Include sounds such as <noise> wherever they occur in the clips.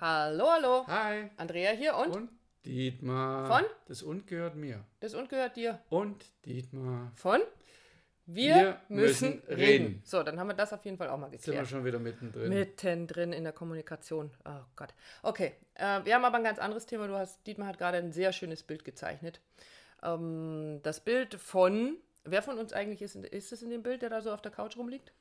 Hallo, hallo. Hi. Andrea hier und, Und Dietmar. Von? Das Und gehört mir. das und gehört dir. Und Dietmar. Von wir, Wir müssen, müssen reden. reden. So, dann haben wir das auf jeden Fall auch mal Jetzt sind wir geklärt. schon wieder mittendrin. Mittendrin in der Kommunikation. Oh Gott. Okay, äh, wir haben aber ein ganz anderes Thema. Du hast, Dietmar hat gerade ein sehr schönes Bild gezeichnet. Ähm, das Bild von, wer von uns eigentlich ist, ist es in dem Bild, der da so auf der Couch rumliegt?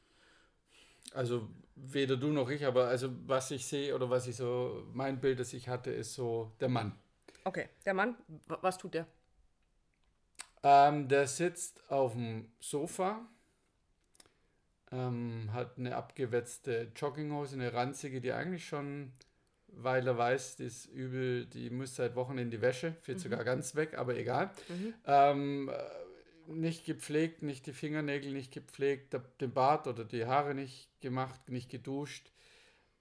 Also weder du noch ich, aber also was ich sehe oder was ich so, mein Bild, das ich hatte, ist so der Mann. Okay, der Mann, was tut der? Ähm, der sitzt auf dem Sofa, ähm, hat eine abgewetzte Jogginghose, eine ranzige, die eigentlich schon, weil er weiß, die ist übel, die muss seit Wochen in die Wäsche, fehlt sogar ganz weg, aber egal. Ähm, äh, nicht gepflegt, nicht die Fingernägel nicht gepflegt, den Bart oder die Haare nicht gemacht, nicht geduscht.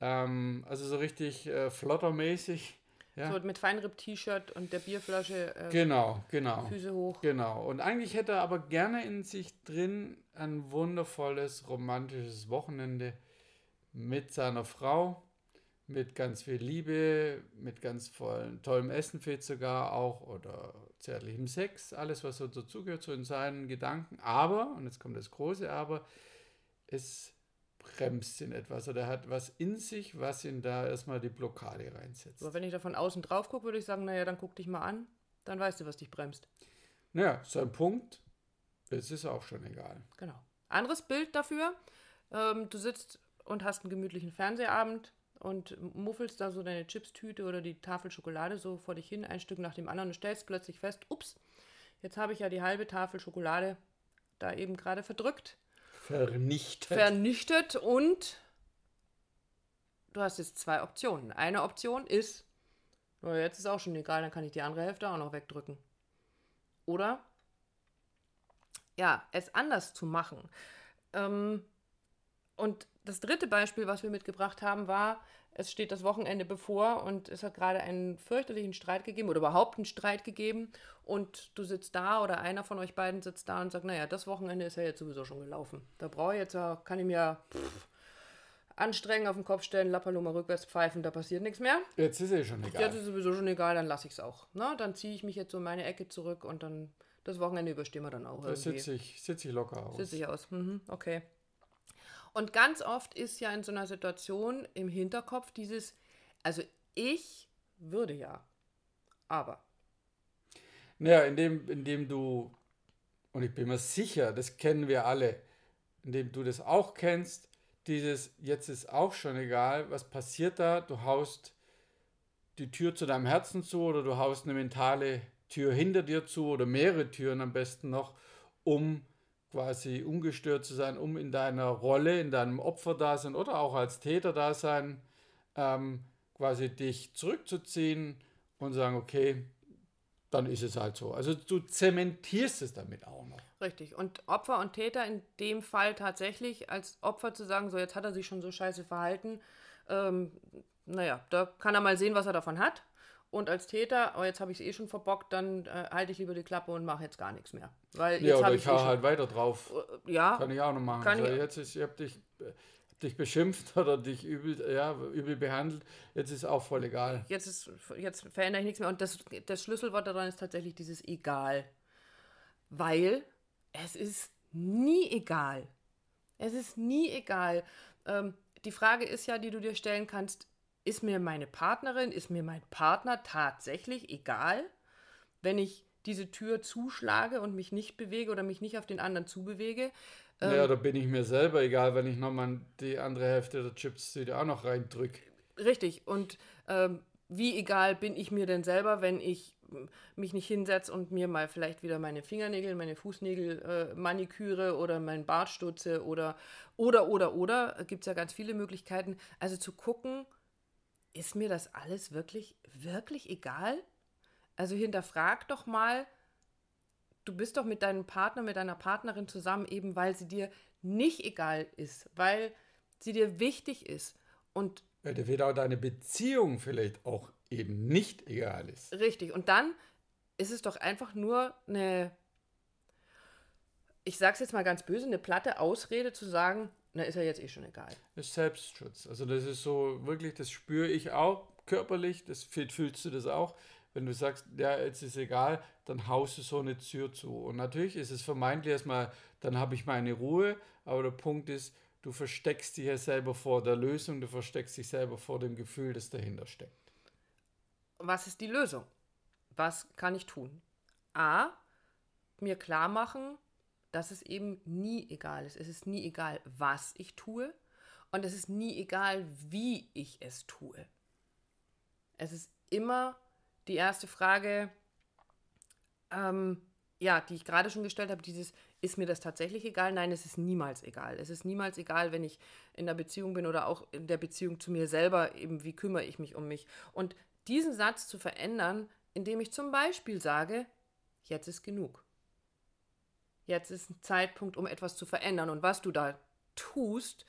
Ähm, also so richtig äh, flottermäßig. Ja. So mit Feinripp-T-Shirt und der Bierflasche, äh, Genau, genau. Füße hoch. Genau. Und eigentlich hätte er aber gerne in sich drin ein wundervolles, romantisches Wochenende mit seiner Frau, mit ganz viel Liebe, mit ganz vollen, tollem Essen fehlt sogar auch oder zärtlichem Sex, alles, was so dazugehört, so in seinen Gedanken. Aber, und jetzt kommt das große Aber, es bremst ihn etwas oder er hat was in sich, was ihn da erstmal die Blockade reinsetzt. Aber wenn ich da von außen drauf gucke, würde ich sagen, naja, dann guck dich mal an, dann weißt du, was dich bremst. Naja, sein Punkt, es ist auch schon egal. Genau. Anderes Bild dafür, ähm, du sitzt und hast einen gemütlichen Fernsehabend und muffelst da so deine Chipstüte oder die Tafel Schokolade so vor dich hin, ein Stück nach dem anderen und stellst plötzlich fest, ups, jetzt habe ich ja die halbe Tafel Schokolade da eben gerade verdrückt, Vernichtet. vernichtet und du hast jetzt zwei Optionen. Eine Option ist, "Na, jetzt ist auch schon egal, dann kann ich die andere Hälfte auch noch wegdrücken. Oder ja, es anders zu machen. Ähm, und das dritte Beispiel, was wir mitgebracht haben, war, es steht das Wochenende bevor und es hat gerade einen fürchterlichen Streit gegeben oder überhaupt einen Streit gegeben und du sitzt da oder einer von euch beiden sitzt da und sagt, naja, das Wochenende ist ja jetzt sowieso schon gelaufen. Da brauche ich jetzt ja, kann ich mir pff, anstrengen, auf den Kopf stellen, Lappaloma rückwärts pfeifen, da passiert nichts mehr. Jetzt ist eh schon egal. Jetzt ist sowieso schon egal, dann lasse ich es auch. Na, dann ziehe ich mich jetzt so in meine Ecke zurück und dann das Wochenende überstehen wir dann auch Da sitze ich, sitz ich locker aus. Sitze ich aus. Mhm, okay. Und ganz oft ist ja in so einer Situation im Hinterkopf dieses, also ich würde ja, aber. Naja, indem, indem du, und ich bin mir sicher, das kennen wir alle, indem du das auch kennst, dieses, jetzt ist auch schon egal, was passiert da, du haust die Tür zu deinem Herzen zu oder du haust eine mentale Tür hinter dir zu oder mehrere Türen am besten noch, um quasi ungestört zu sein, um in deiner Rolle, in deinem Opferdasein oder auch als Täterdasein ähm, quasi dich zurückzuziehen und sagen, okay, dann ist es halt so. Also du zementierst es damit auch noch. Richtig. Und Opfer und Täter in dem Fall tatsächlich als Opfer zu sagen, so jetzt hat er sich schon so scheiße verhalten, ähm, naja, da kann er mal sehen, was er davon hat. Und als Täter, oh, jetzt habe ich es eh schon verbockt, dann äh, halte ich lieber die Klappe und mache jetzt gar nichts mehr. Weil Ja, jetzt oder ich ich eh halt weiter drauf. äh, ja, Kann ich auch noch machen. Kann so, ich- jetzt ist, ich habe dich, äh, hab dich beschimpft <laughs> oder dich übel, ja, übel behandelt. Jetzt ist auch voll egal. jetzt, ist, jetzt verändere ich nichts mehr. Und das, das Schlüsselwort daran ist tatsächlich dieses egal. Weil es ist nie egal. Es ist nie egal. Ähm, die Frage ist ja, die du dir stellen kannst, ist mir meine Partnerin, ist mir mein Partner tatsächlich egal, wenn ich diese Tür zuschlage und mich nicht bewege oder mich nicht auf den anderen zubewege? Ähm. ja, da bin ich mir selber egal, wenn ich nochmal die andere Hälfte der Chips wieder auch noch reindrück. Richtig. Und ähm, wie egal bin ich mir denn selber, wenn ich mich nicht hinsetze und mir mal vielleicht wieder meine Fingernägel, meine Fußnägel äh, maniküre oder meinen Bart stutze oder, oder, oder, oder. Gibt es ja ganz viele Möglichkeiten. Also zu gucken, ist mir das alles wirklich, wirklich egal? Also hinterfrag doch mal, du bist doch mit deinem Partner, mit deiner Partnerin zusammen, eben weil sie dir nicht egal ist, weil sie dir wichtig ist. Und Weil dir wieder deine Beziehung vielleicht auch eben nicht egal ist. Richtig. Und dann ist es doch einfach nur eine, ich sag's jetzt mal ganz böse, eine platte Ausrede zu sagen, na, ist ja jetzt eh schon egal. Das ist Selbstschutz. Also das ist so wirklich, das spüre ich auch körperlich, das fühlst du das auch, wenn du sagst, ja, jetzt ist egal, dann haust du so eine Tür zu. Und natürlich ist es vermeintlich erstmal, dann habe ich meine Ruhe, aber der Punkt ist, du versteckst dich ja selber vor der Lösung, du versteckst dich selber vor dem Gefühl, das dahinter steckt. Was ist die Lösung? Was kann ich tun? A, mir klar machen, dass es eben nie egal ist. Es ist nie egal, was ich tue und es ist nie egal, wie ich es tue. Es ist immer die erste Frage, ähm, ja, die ich gerade schon gestellt habe, dieses, ist mir das tatsächlich egal? Nein, es ist niemals egal. Es ist niemals egal, wenn ich in der Beziehung bin oder auch in der Beziehung zu mir selber, eben wie kümmere ich mich um mich. Und diesen Satz zu verändern, indem ich zum Beispiel sage, jetzt ist genug. Jetzt ist ein Zeitpunkt, um etwas zu verändern. Und was du da tust,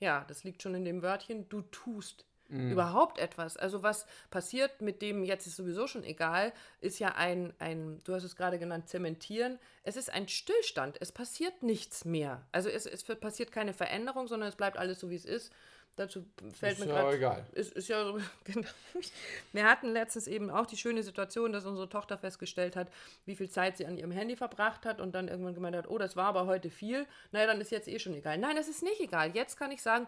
ja, das liegt schon in dem Wörtchen, du tust mhm. überhaupt etwas. Also was passiert mit dem, jetzt ist sowieso schon egal, ist ja ein, ein du hast es gerade genannt, zementieren. Es ist ein Stillstand. Es passiert nichts mehr. Also es, es passiert keine Veränderung, sondern es bleibt alles so, wie es ist. Dazu fällt ist mir ja gerade. egal. Ist, ist ja so, <laughs> genau. Wir hatten letztens eben auch die schöne Situation, dass unsere Tochter festgestellt hat, wie viel Zeit sie an ihrem Handy verbracht hat und dann irgendwann gemeint hat, oh, das war aber heute viel. Naja, dann ist jetzt eh schon egal. Nein, das ist nicht egal. Jetzt kann ich sagen,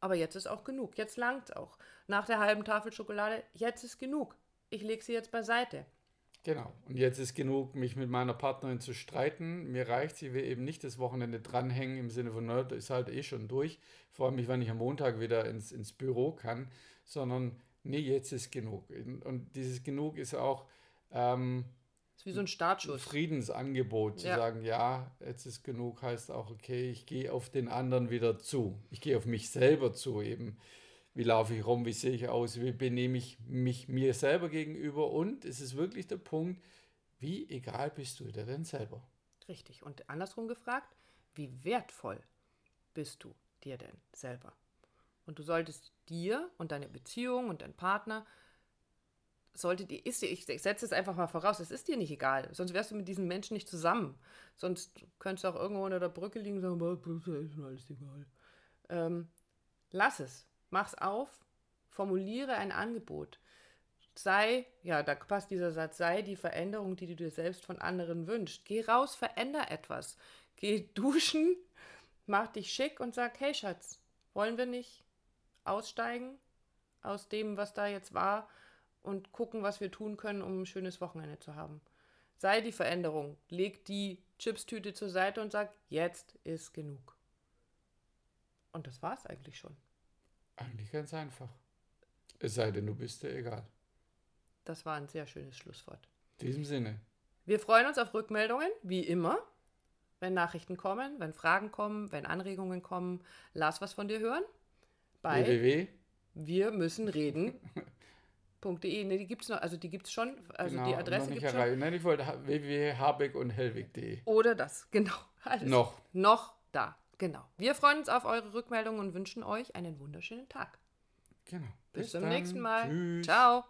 aber jetzt ist auch genug. Jetzt langt auch. Nach der halben Tafel Schokolade, jetzt ist genug. Ich lege sie jetzt beiseite. Genau. Und jetzt ist genug, mich mit meiner Partnerin zu streiten. Mir reicht, sie will eben nicht das Wochenende dranhängen im Sinne von, na, ist halt eh schon durch. Vor allem, wenn ich am Montag wieder ins, ins Büro kann, sondern nee, jetzt ist genug. Und dieses Genug ist auch ähm, ist wie so ein Startschuss. Friedensangebot zu ja. sagen, ja, jetzt ist genug, heißt auch, okay, ich gehe auf den anderen wieder zu. Ich gehe auf mich selber zu eben wie laufe ich rum, wie sehe ich aus, wie benehme ich mich mir selber gegenüber und es ist wirklich der Punkt, wie egal bist du dir denn selber? Richtig. Und andersrum gefragt, wie wertvoll bist du dir denn selber? Und du solltest dir und deine Beziehung und dein Partner sollte dir, ist dir, ich setze es einfach mal voraus, es ist dir nicht egal, sonst wärst du mit diesen Menschen nicht zusammen. Sonst könntest du auch irgendwo unter der Brücke liegen und sagen, ist mir alles egal. Ähm, lass es. Mach's auf, formuliere ein Angebot. Sei, ja, da passt dieser Satz, sei die Veränderung, die du dir selbst von anderen wünschst. Geh raus, veränder etwas. Geh <laughs> duschen, mach dich schick und sag, hey Schatz, wollen wir nicht aussteigen aus dem, was da jetzt war und gucken, was wir tun können, um ein schönes Wochenende zu haben. Sei die Veränderung. Leg die Chipstüte zur Seite und sag, jetzt ist genug. Und das war's eigentlich schon. Eigentlich ganz einfach. Es sei denn, du bist dir egal. Das war ein sehr schönes Schlusswort. In diesem Sinne. Wir freuen uns auf Rückmeldungen, wie immer. Wenn Nachrichten kommen, wenn Fragen kommen, wenn Anregungen kommen, lass was von dir hören. Bei www. Wir müssen reden. .de, ne, die gibt es noch, also die gibt es schon, also genau, die Adresse gibt es schon. Nein, ich wollte www.habeck und hellwig.de. Oder das, <laughs> genau. Alles noch. Noch da. Genau. Wir freuen uns auf eure Rückmeldungen und wünschen euch einen wunderschönen Tag. Genau. Bis, Bis zum dann. nächsten Mal. Tschüss. Ciao.